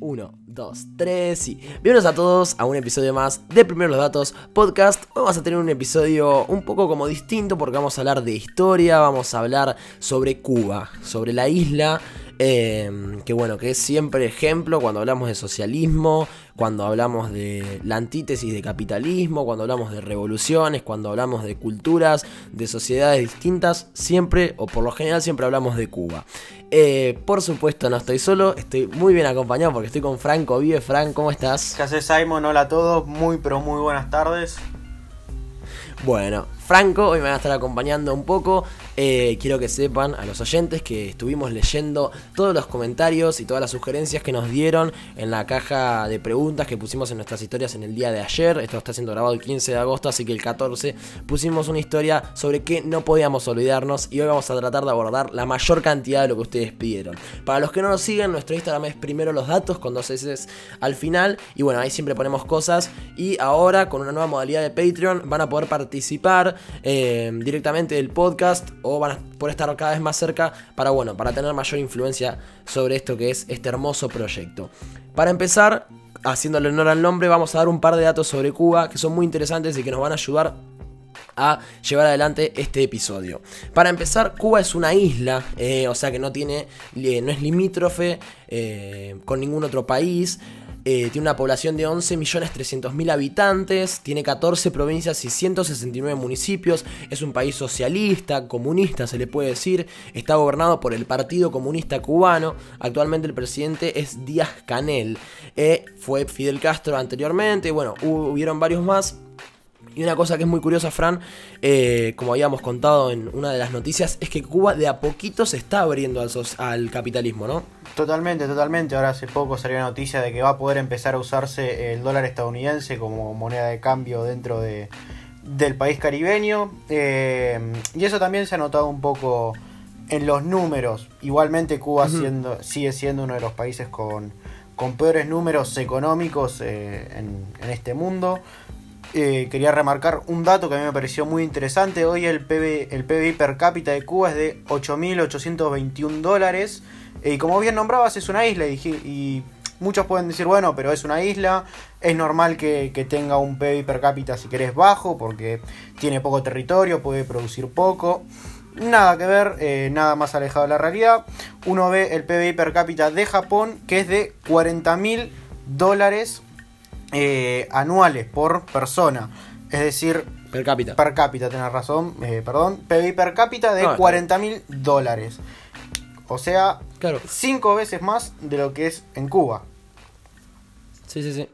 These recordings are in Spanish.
1, 2, 3 y bienvenidos a todos a un episodio más de Primero los Datos Podcast. Vamos a tener un episodio un poco como distinto porque vamos a hablar de historia, vamos a hablar sobre Cuba, sobre la isla Em, que bueno, que es siempre ejemplo cuando hablamos de socialismo, cuando hablamos de la antítesis de capitalismo, cuando hablamos de revoluciones, cuando hablamos de culturas, de sociedades distintas, siempre o por lo general siempre hablamos de Cuba. Eh, por supuesto no estoy solo, estoy muy bien acompañado porque estoy con Franco Vive. Frank, ¿cómo estás? ¿Qué haces Simon? Hola a todos, muy pero muy buenas tardes. Bueno, Franco hoy me va a estar acompañando un poco eh, quiero que sepan a los oyentes que estuvimos leyendo todos los comentarios y todas las sugerencias que nos dieron en la caja de preguntas que pusimos en nuestras historias en el día de ayer. Esto está siendo grabado el 15 de agosto, así que el 14 pusimos una historia sobre que no podíamos olvidarnos y hoy vamos a tratar de abordar la mayor cantidad de lo que ustedes pidieron. Para los que no nos siguen, nuestro Instagram es primero los datos con dos S al final y bueno, ahí siempre ponemos cosas y ahora con una nueva modalidad de Patreon van a poder participar eh, directamente del podcast o van a poder estar cada vez más cerca para, bueno, para tener mayor influencia sobre esto que es este hermoso proyecto. Para empezar, haciéndole honor al nombre, vamos a dar un par de datos sobre Cuba que son muy interesantes y que nos van a ayudar a llevar adelante este episodio. Para empezar, Cuba es una isla, eh, o sea que no tiene, eh, no es limítrofe con ningún otro país. Eh, tiene una población de 11.300.000 habitantes, tiene 14 provincias y 169 municipios, es un país socialista, comunista se le puede decir, está gobernado por el Partido Comunista Cubano, actualmente el presidente es Díaz Canel, eh, fue Fidel Castro anteriormente, bueno, hubieron varios más. Y una cosa que es muy curiosa, Fran, eh, como habíamos contado en una de las noticias, es que Cuba de a poquito se está abriendo al, al capitalismo, ¿no? Totalmente, totalmente. Ahora hace poco salió la noticia de que va a poder empezar a usarse el dólar estadounidense como moneda de cambio dentro de, del país caribeño. Eh, y eso también se ha notado un poco en los números. Igualmente Cuba siendo, sigue siendo uno de los países con, con peores números económicos eh, en, en, este mundo. Eh, quería remarcar un dato que a mí me pareció muy interesante. Hoy el, PB, el PBI per cápita de Cuba es de 8.821 dólares. Y como bien nombrabas, es una isla. Y, muchos pueden decir, bueno, pero es una isla. Es normal que, tenga un PBI per cápita, si querés, bajo, porque tiene poco territorio, puede producir poco. Nada que ver, eh, nada más alejado de la realidad. Uno ve el PBI per cápita de Japón, que es de 40.000 dólares eh, anuales por persona. Es decir, per cápita. Per cápita, tenés razón, eh, perdón. PBI per cápita de 40 mil dólares. O sea, claro. cinco veces más de lo que es en Cuba. Sí, sí, sí.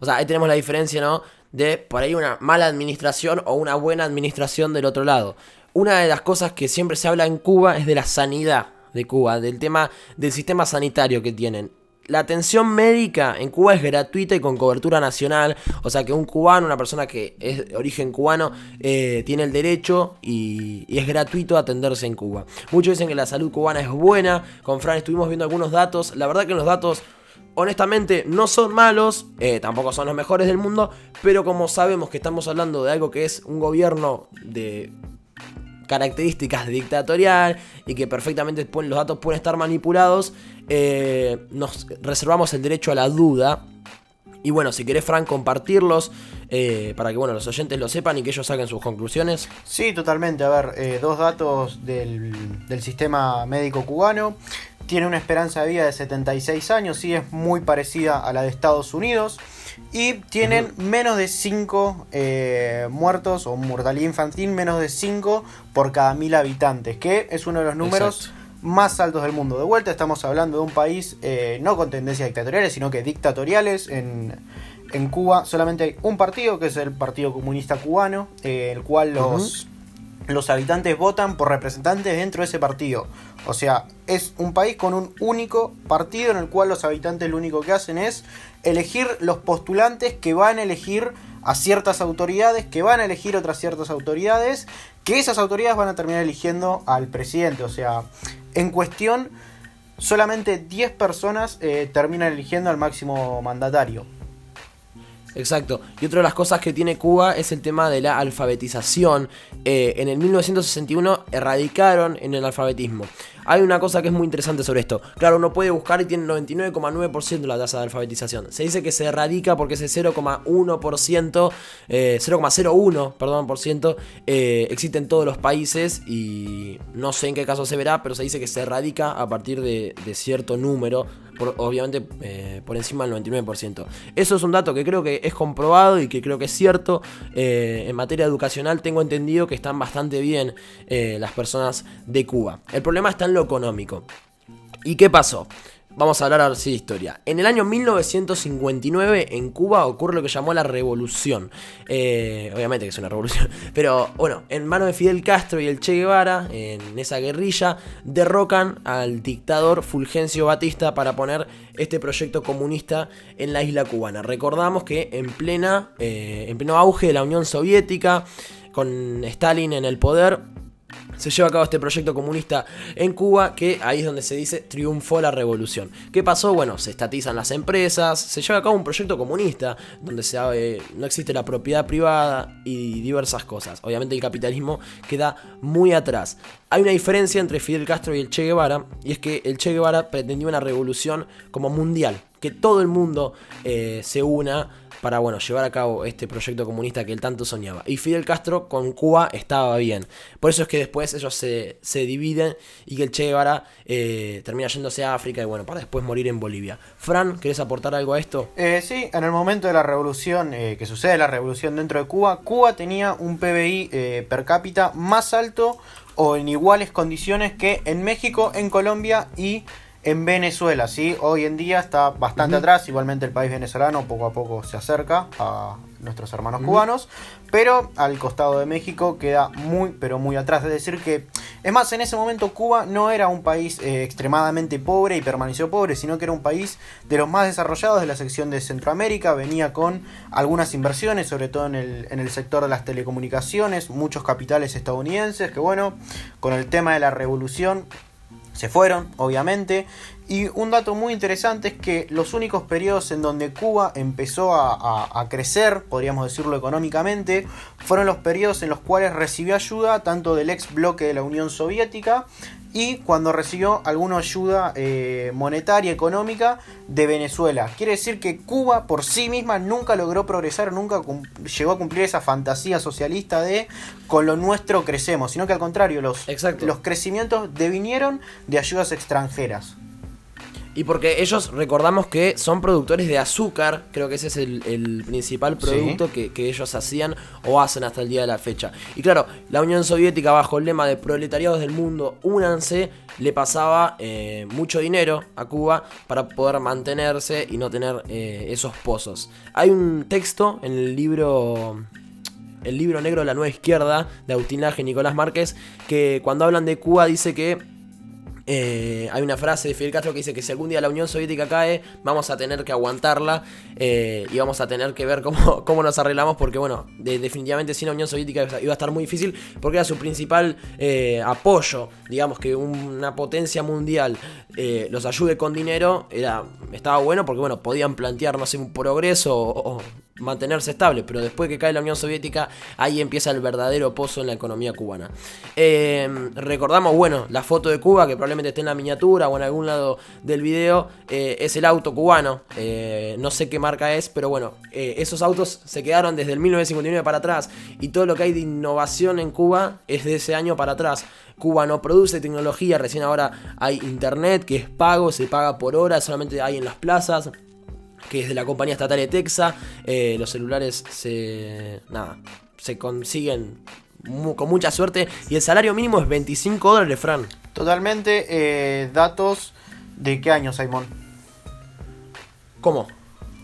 O sea, ahí tenemos la diferencia, ¿no? De por ahí una mala administración o una buena administración del otro lado. Una de las cosas que siempre se habla en Cuba es de la sanidad de Cuba, del tema del sistema sanitario que tienen la atención médica en Cuba es gratuita y con cobertura nacional. O sea que un cubano, una persona que es de origen cubano, eh, tiene el derecho y, es gratuito atenderse en Cuba. Muchos dicen que la salud cubana es buena. Con Fran estuvimos viendo algunos datos. La verdad que los datos honestamente no son malos, eh, tampoco son los mejores del mundo, pero como sabemos que estamos hablando de algo que es un gobierno de características dictatorial y que perfectamente los datos pueden estar manipulados, eh, nos reservamos el derecho a la duda. Y bueno, si querés, Frank, compartirlos eh, para que bueno, los oyentes lo sepan y que ellos saquen sus conclusiones. Sí, totalmente. A ver, eh, dos datos del, del, sistema médico cubano. Tiene una esperanza de vida de 76 años, sí es muy parecida a la de Estados Unidos. Y tienen menos de 5 eh, muertos o mortalidad infantil, menos de 5 por cada mil habitantes, que es uno de los números más altos del mundo. De vuelta estamos hablando de un país eh, no con tendencias dictatoriales, sino que dictatoriales. En, en, Cuba solamente hay un partido, que es el Partido Comunista Cubano, eh, el cual los los habitantes votan por representantes dentro de ese partido. O sea, es un país con un único partido en el cual los habitantes lo único que hacen es elegir los postulantes que van a elegir a ciertas autoridades, que van a elegir otras ciertas autoridades, que esas autoridades van a terminar eligiendo al presidente. O sea, en cuestión, solamente 10 personas eh, terminan eligiendo al máximo mandatario. Exacto. Y otra de las cosas que tiene Cuba es el tema de la alfabetización. Eh, en el 1961 erradicaron en el alfabetismo. Hay una cosa que es muy interesante sobre esto. Claro, uno puede buscar y tiene 99,9% la tasa de alfabetización. Se dice que se erradica porque ese 0,1%, 0,01, eh, perdón, por ciento, eh, existe en todos los países y no sé en qué caso se verá, pero se dice que se erradica a partir de, cierto número, obviamente eh, por encima del 99%. Eso es un dato que creo que es comprobado y que creo que es cierto. en materia educacional tengo entendido que están bastante bien las personas de Cuba. El problema está en lo económico. ¿Y qué pasó? Vamos a hablar ahora sí de historia. En el año 1959 en Cuba ocurre lo que llamó la revolución. Eh, obviamente que es una revolución. Pero bueno, en manos de Fidel Castro y el Che Guevara, en esa guerrilla, derrocan al dictador Fulgencio Batista para poner este proyecto comunista en la isla cubana. Recordamos que en, plena, eh, en pleno auge de la Unión Soviética, con Stalin en el poder, se lleva a cabo este proyecto comunista en Cuba, que ahí es donde se dice triunfó la revolución. ¿Qué pasó? Bueno, se estatizan las empresas, se lleva a cabo un proyecto comunista, donde se, no existe la propiedad privada y diversas cosas. Obviamente el capitalismo queda muy atrás. Hay una diferencia entre Fidel Castro y el Che Guevara, y es que el Che Guevara pretendía una revolución como mundial, que todo el mundo eh, se una para bueno, llevar a cabo este proyecto comunista que él tanto soñaba. Y Fidel Castro con Cuba estaba bien. Por eso es que después ellos se, dividen y que el Che eh, termina yéndose a África y bueno, para después morir en Bolivia. Fran, ¿querés aportar algo a esto? Eh, sí, en el momento de la revolución, eh, que sucede la revolución dentro de Cuba, Cuba tenía un PBI per cápita más alto o en iguales condiciones que en México, en Colombia y en Venezuela, ¿sí? Hoy en día está bastante atrás, igualmente el país venezolano poco a poco se acerca a nuestros hermanos cubanos, pero al costado de México queda muy, pero muy atrás. Es decir que, es más, en ese momento Cuba no era un país eh, extremadamente pobre y permaneció pobre, sino que era un país de los más desarrollados de la sección de Centroamérica, venía con algunas inversiones, sobre todo en el, en el sector de las telecomunicaciones, muchos capitales estadounidenses, que bueno, con el tema de la revolución se fueron, obviamente. Y un dato muy interesante es que los únicos periodos en donde Cuba empezó a, crecer, podríamos decirlo económicamente, fueron los periodos en los cuales recibió ayuda tanto del ex bloque de la Unión Soviética y cuando recibió alguna ayuda eh, monetaria, económica de Venezuela. Quiere decir que Cuba por sí misma nunca logró progresar, nunca llegó a cumplir esa fantasía socialista de con lo nuestro crecemos, sino que al contrario, los, los crecimientos devinieron de ayudas extranjeras. Y porque ellos recordamos que son productores de azúcar, creo que ese es el, principal producto que, ellos hacían o hacen hasta el día de la fecha. Y claro, la Unión Soviética bajo el lema de proletariados del mundo, únanse, le pasaba eh, mucho dinero a Cuba para poder mantenerse y no tener eh, esos pozos. Hay un texto en el libro el libro negro de la nueva izquierda de Agustín Laje y Nicolás Márquez, que cuando hablan de Cuba dice que eh, hay una frase de Fidel Castro que dice que si algún día la Unión Soviética cae, vamos a tener que aguantarla eh, y vamos a tener que ver cómo, cómo nos arreglamos, porque bueno, definitivamente sin la Unión Soviética iba a estar muy difícil, porque era su principal eh, apoyo, digamos que una potencia mundial los ayude con dinero, era, estaba bueno porque bueno, podían plantear, no sé, un progreso o mantenerse estable, pero después que cae la Unión Soviética, ahí empieza el verdadero pozo en la economía cubana. Eh, recordamos, bueno, la foto de Cuba, que probablemente esté en la miniatura o en algún lado del video, eh, es el auto cubano, eh, no sé qué marca es, pero bueno, esos autos se quedaron desde el 1959 para atrás y todo lo que hay de innovación en Cuba es de ese año para atrás. Cuba no produce tecnología, recién ahora hay internet que es pago, se paga por hora, solamente hay en las plazas que es de la compañía estatal de Texas. Eh, los celulares se, nada, se consiguen con mucha suerte y el salario mínimo es 25 dólares, Fran. Totalmente. Eh, datos de qué año, Simon. ¿Cómo?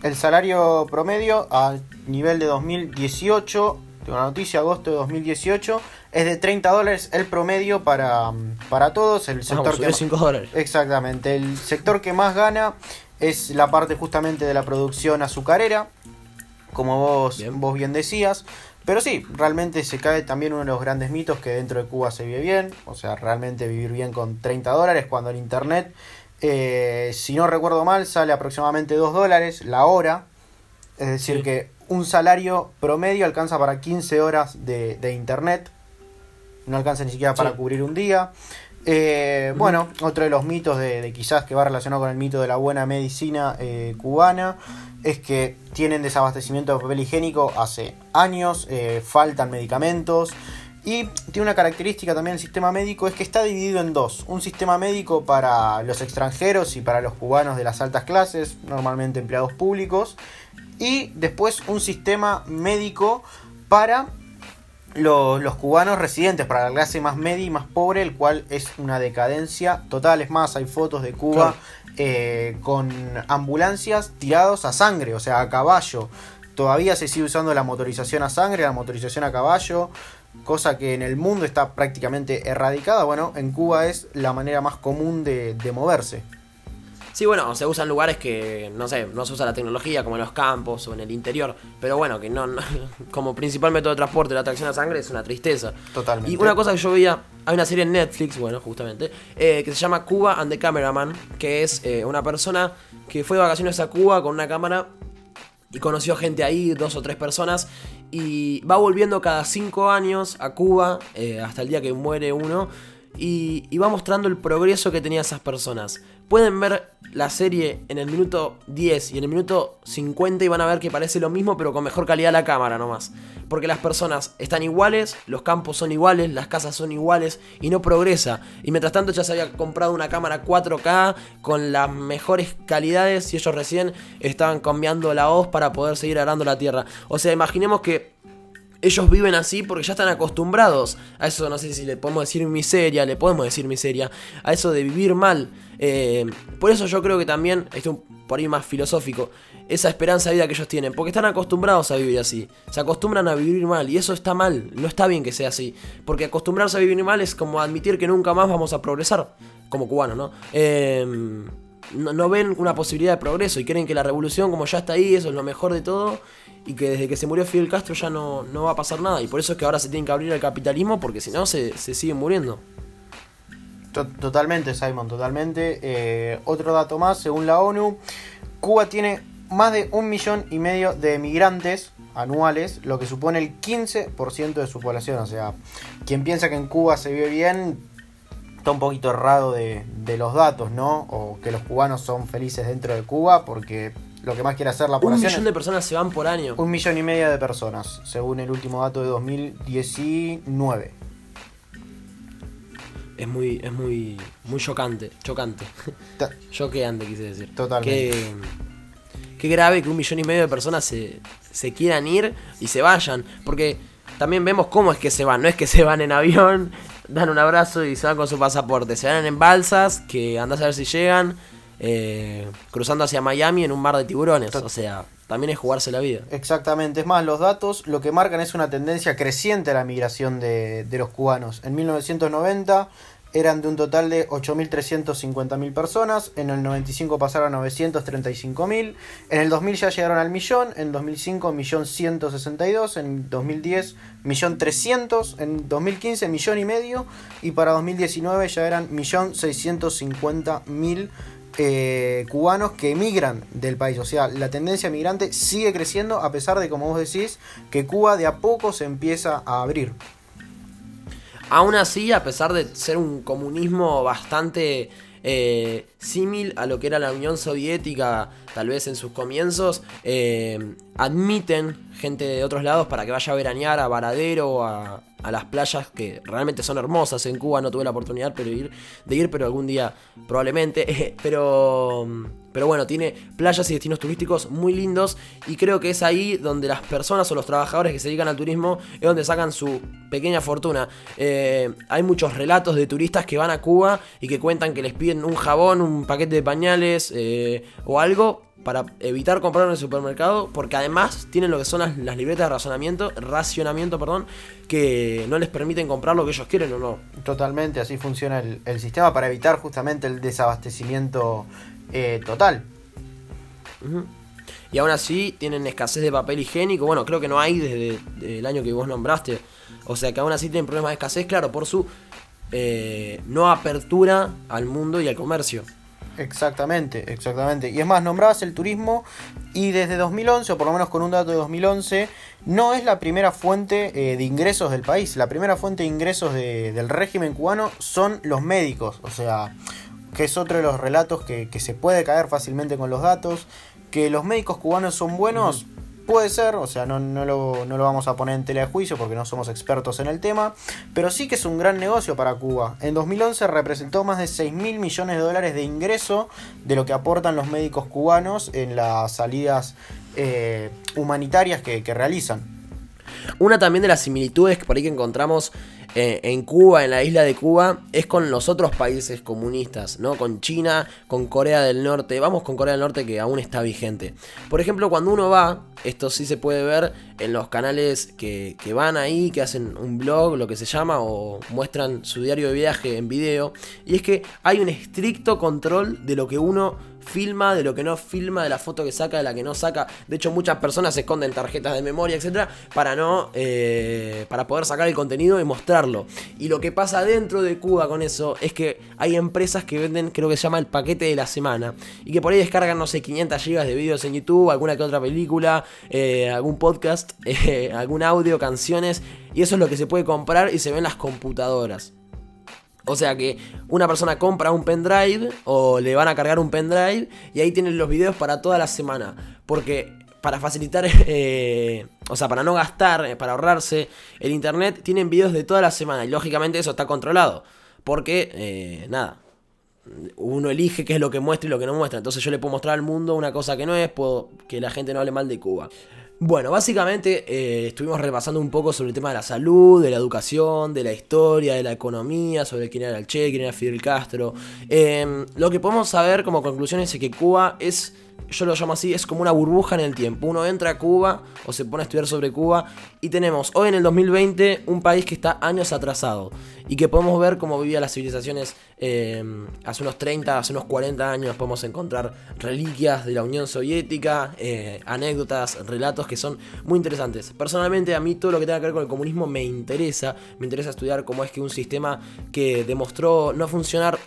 El salario promedio a nivel de 2018, tengo una noticia, agosto de 2018, es de 30 dólares el promedio para, para todos. El sector que 5 dólares. Exactamente. El sector que más gana es la parte justamente de la producción azucarera, como vos bien. vos bien decías. Pero sí, realmente se cae también uno de los grandes mitos que dentro de Cuba se vive bien. O sea, realmente vivir bien con 30 dólares cuando el internet, eh, si no recuerdo mal, sale aproximadamente 2 dólares la hora. Es decir, que un salario promedio alcanza para 15 horas de, de internet. No alcanza ni siquiera para Sí. cubrir un día. Eh, Bueno, otro de los mitos de, quizás que va relacionado con el mito de la buena medicina eh, cubana es que tienen desabastecimiento de papel higiénico hace años, eh, faltan medicamentos y tiene una característica también el sistema médico es que está dividido en dos. Un sistema médico para los extranjeros y para los cubanos de las altas clases, normalmente empleados públicos, y después un sistema médico para lo- los cubanos residentes, para la clase más media y más pobre, el cual es una decadencia total. Es más, hay fotos de Cuba eh, con ambulancias tirados a sangre, o sea, a caballo. Todavía se sigue usando la motorización a sangre, la motorización a caballo, cosa que en el mundo está prácticamente erradicada. Bueno, en Cuba es la manera más común de, de moverse. Sí, bueno, se usan lugares que, no sé, no se usa la tecnología, como en los campos o en el interior. Pero bueno, que no, no- como principal método de transporte la tracción a sangre es una tristeza. Totalmente. Y una cosa que yo veía, hay una serie en Netflix, bueno, justamente, eh, que se llama Cuba and the Cameraman, que es eh, una persona que fue de vacaciones a Cuba con una cámara y conoció gente ahí, dos o tres personas, y va volviendo cada cinco años a Cuba, eh, hasta el día que muere uno, y, y va mostrando el progreso que tenía esas personas. Pueden ver la serie en el minuto 10 y en el minuto 50 y van a ver que parece lo mismo, pero con mejor calidad la cámara nomás. Porque las personas están iguales, los campos son iguales, las casas son iguales y no progresa. Y mientras tanto ya se había comprado una cámara 4K con las mejores calidades y ellos recién estaban cambiando la hoz para poder seguir arando la tierra. O sea, imaginemos que ellos viven así porque ya están acostumbrados a eso, no sé si le podemos decir miseria, le podemos decir miseria, a eso de vivir mal. Eh, por eso yo creo que también, esto es un- por ahí más filosófico, esa esperanza de vida que ellos tienen, porque están acostumbrados a vivir así, se acostumbran a vivir mal y eso está mal, no está bien que sea así, porque acostumbrarse a vivir mal es como admitir que nunca más vamos a progresar, como cubanos, ¿no? Eh, no, ven una posibilidad de progreso y creen que la revolución, como ya está ahí, eso es lo mejor de todo. Y que desde que se murió Fidel Castro ya no, no va a pasar nada. Y por eso es que ahora se tienen que abrir al capitalismo, porque si no se, se siguen muriendo. To- Totalmente, Simon, totalmente. Eh, otro dato más, según la ONU, Cuba tiene más de un millón y medio de emigrantes anuales, lo que supone el 15% de su población. O sea, quien piensa que en Cuba se vive bien, está un poquito errado de, de los datos, ¿no? O que los cubanos son felices dentro de Cuba, porque lo que más quiere hacer la Un población millón es de personas se van por año. un millón y medio de personas, según el último dato de 2019. Es muy, es muy, muy chocante. Chocante. Choqueante, quise decir. Totalmente. Qué, qué grave que un millón y medio de personas se, se quieran ir y se vayan. Porque también vemos cómo es que se van. No es que se van en avión, dan un abrazo y se van con su pasaporte. Se van en balsas, que andás a ver si llegan. eh, cruzando hacia Miami en un mar de tiburones. O sea, también es jugarse la vida. Exactamente, es más, los datos lo que marcan es una tendencia creciente a la migración de, de los cubanos. En 1990 eran de un total de 8.350.000 personas, en el 95 pasaron a 935.000, en el 2000 ya llegaron al millón, en 2005 millón 162, en 2010 millón 300, en 2015 millón y medio y para 2019 ya eran millón 650.000 eh, cubanos que emigran del país. O sea, la tendencia migrante sigue creciendo a pesar de, como vos decís, que Cuba de a poco se empieza a abrir. Aún así, a pesar de ser un comunismo bastante eh, símil a lo que era la Unión Soviética, tal vez en sus comienzos, eh, admiten gente de otros lados para que vaya a veranear a Varadero a, a las playas que realmente son hermosas en Cuba. No tuve la oportunidad pero ir, de ir, pero algún día probablemente. pero, pero bueno, tiene playas y destinos turísticos muy lindos y creo que es ahí donde las personas o los trabajadores que se dedican al turismo es donde sacan su pequeña fortuna. Eh, hay muchos relatos de turistas que van a Cuba y que cuentan que les piden un jabón, un paquete de pañales eh, o algo para evitar comprar en el supermercado, porque además tienen lo que son las, las libretas de razonamiento, racionamiento, perdón, que no les permiten comprar lo que ellos quieren o no. Totalmente, así funciona el, el sistema para evitar justamente el desabastecimiento eh, total. Y aún así tienen escasez de papel higiénico. Bueno, creo que no hay desde, desde el año que vos nombraste. O sea que aún así tienen problemas de escasez, claro, por su eh, no apertura al mundo y al comercio. Exactamente, exactamente. Y es más, nombrabas el turismo y desde 2011, o por lo menos con un dato de 2011, no es la primera fuente eh, de ingresos del país. La primera fuente de ingresos del régimen cubano son los médicos. O sea, que es otro de los relatos que, se puede caer fácilmente con los datos. Que los médicos cubanos son buenos, Puede ser, o sea, no, no, lo, no, lo, vamos a poner en tela de juicio porque no somos expertos en el tema, pero sí que es un gran negocio para Cuba. En 2011 representó más de 6 mil millones de dólares de ingreso de lo que aportan los médicos cubanos en las salidas eh, humanitarias que, que realizan. Una también de las similitudes que por ahí que encontramos eh, en Cuba, en la isla de Cuba, es con los otros países comunistas, ¿no? Con China, con Corea del Norte. Vamos con Corea del Norte que aún está vigente. Por ejemplo, cuando uno va, esto sí se puede ver en los canales que, que van ahí, que hacen un blog, lo que se llama, o muestran su diario de viaje en video. Y es que hay un estricto control de lo que uno filma, de lo que no filma, de la foto que saca, de la que no saca. De hecho, muchas personas se esconden tarjetas de memoria, etcétera, para no. Eh, para poder sacar el contenido y mostrarlo. Y lo que pasa dentro de Cuba con eso es que hay empresas que venden, creo que se llama el paquete de la semana. Y que por ahí descargan, no sé, 500 gigas de videos en YouTube, alguna que otra película, eh, algún podcast, eh, algún audio, canciones. Y eso es lo que se puede comprar y se ve en las computadoras. O sea que una persona compra un pendrive o le van a cargar un pendrive y ahí tienen los videos para toda la semana. Porque para facilitar, eh, o sea, para no gastar, eh, para ahorrarse el internet, tienen videos de toda la semana. Y lógicamente eso está controlado. Porque, eh, nada, uno elige qué es lo que muestra y lo que no muestra. Entonces yo le puedo mostrar al mundo una cosa que no es, puedo que la gente no hable mal de Cuba. Bueno, básicamente eh, estuvimos repasando un poco sobre el tema de la salud, de la educación, de la historia, de la economía, sobre quién era el Che, quién era Fidel Castro. Em, lo que podemos saber como conclusión es que Cuba es yo lo llamo así, es como una burbuja en el tiempo. Uno entra a Cuba o se pone a estudiar sobre Cuba y tenemos hoy en el 2020 un país que está años atrasado y que podemos ver cómo vivían las civilizaciones eh, hace unos 30, hace unos 40 años. Podemos encontrar reliquias de la Unión Soviética, eh, anécdotas, relatos que son muy interesantes. Personalmente a mí todo lo que tenga que ver con el comunismo me interesa. Me interesa estudiar cómo es que un sistema que demostró no funcionar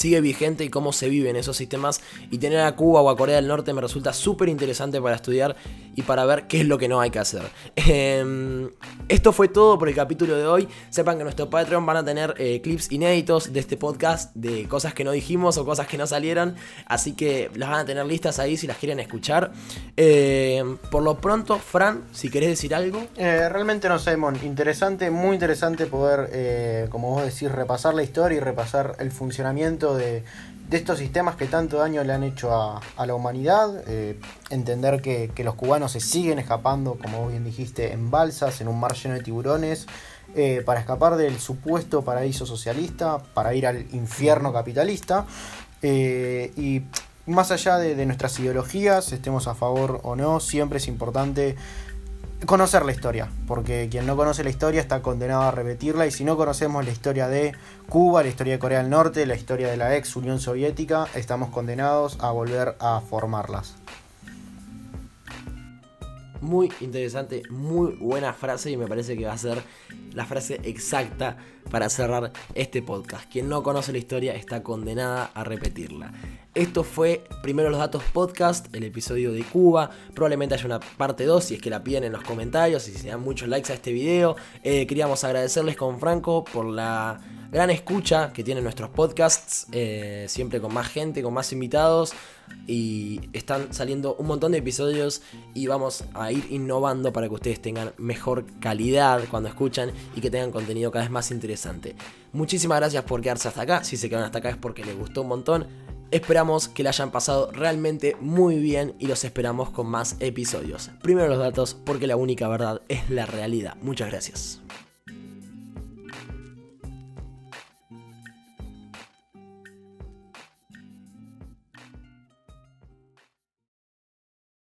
sigue vigente y cómo se viven esos sistemas. Y tener a Cuba o a Corea del Norte me resulta súper interesante para estudiar y para ver qué es lo que no hay que hacer. Em, esto fue todo por el capítulo de hoy. Sepan que en nuestro Patreon van a tener eh, clips inéditos de este podcast, de cosas que no dijimos o cosas que no salieron. Así que las van a tener listas ahí si las quieren escuchar. Em, por lo pronto, Fran, si querés decir algo. Eh, realmente no sé, Mon. Interesante, muy interesante poder, eh, como vos decís, repasar la historia y repasar el funcionamiento de de estos sistemas que tanto daño le han hecho a, la humanidad, eh, entender que, los cubanos se siguen escapando, como bien dijiste, en balsas, en un mar lleno de tiburones, eh, para escapar del supuesto paraíso socialista, para ir al infierno capitalista. Eh, y más allá de nuestras ideologías, estemos a favor o no, siempre es importante conocer la historia, porque quien no conoce la historia está condenado a repetirla y si no conocemos la historia de Cuba, la historia de Corea del Norte, la historia de la ex Unión Soviética, estamos condenados a volver a formarlas. Muy interesante, muy buena frase y me parece que va a ser la frase exacta para cerrar este podcast. Quien no conoce la historia está condenada a repetirla. Esto fue Primero los Datos Podcast, el episodio de Cuba. Probablemente haya una parte 2 si es que la piden en los comentarios y si se dan muchos likes a este video. Eh, queríamos agradecerles con Franco por la gran escucha que tienen nuestros podcasts, eh, siempre con más gente, con más invitados y están saliendo un montón de episodios y vamos a ir innovando para que ustedes tengan mejor calidad cuando escuchan y que tengan contenido cada vez más interesante. Muchísimas gracias por quedarse hasta acá, si se quedan hasta acá es porque les gustó un montón. Esperamos que la hayan pasado realmente muy bien y los esperamos con más episodios. Primero los datos porque la única verdad es la realidad. Muchas gracias.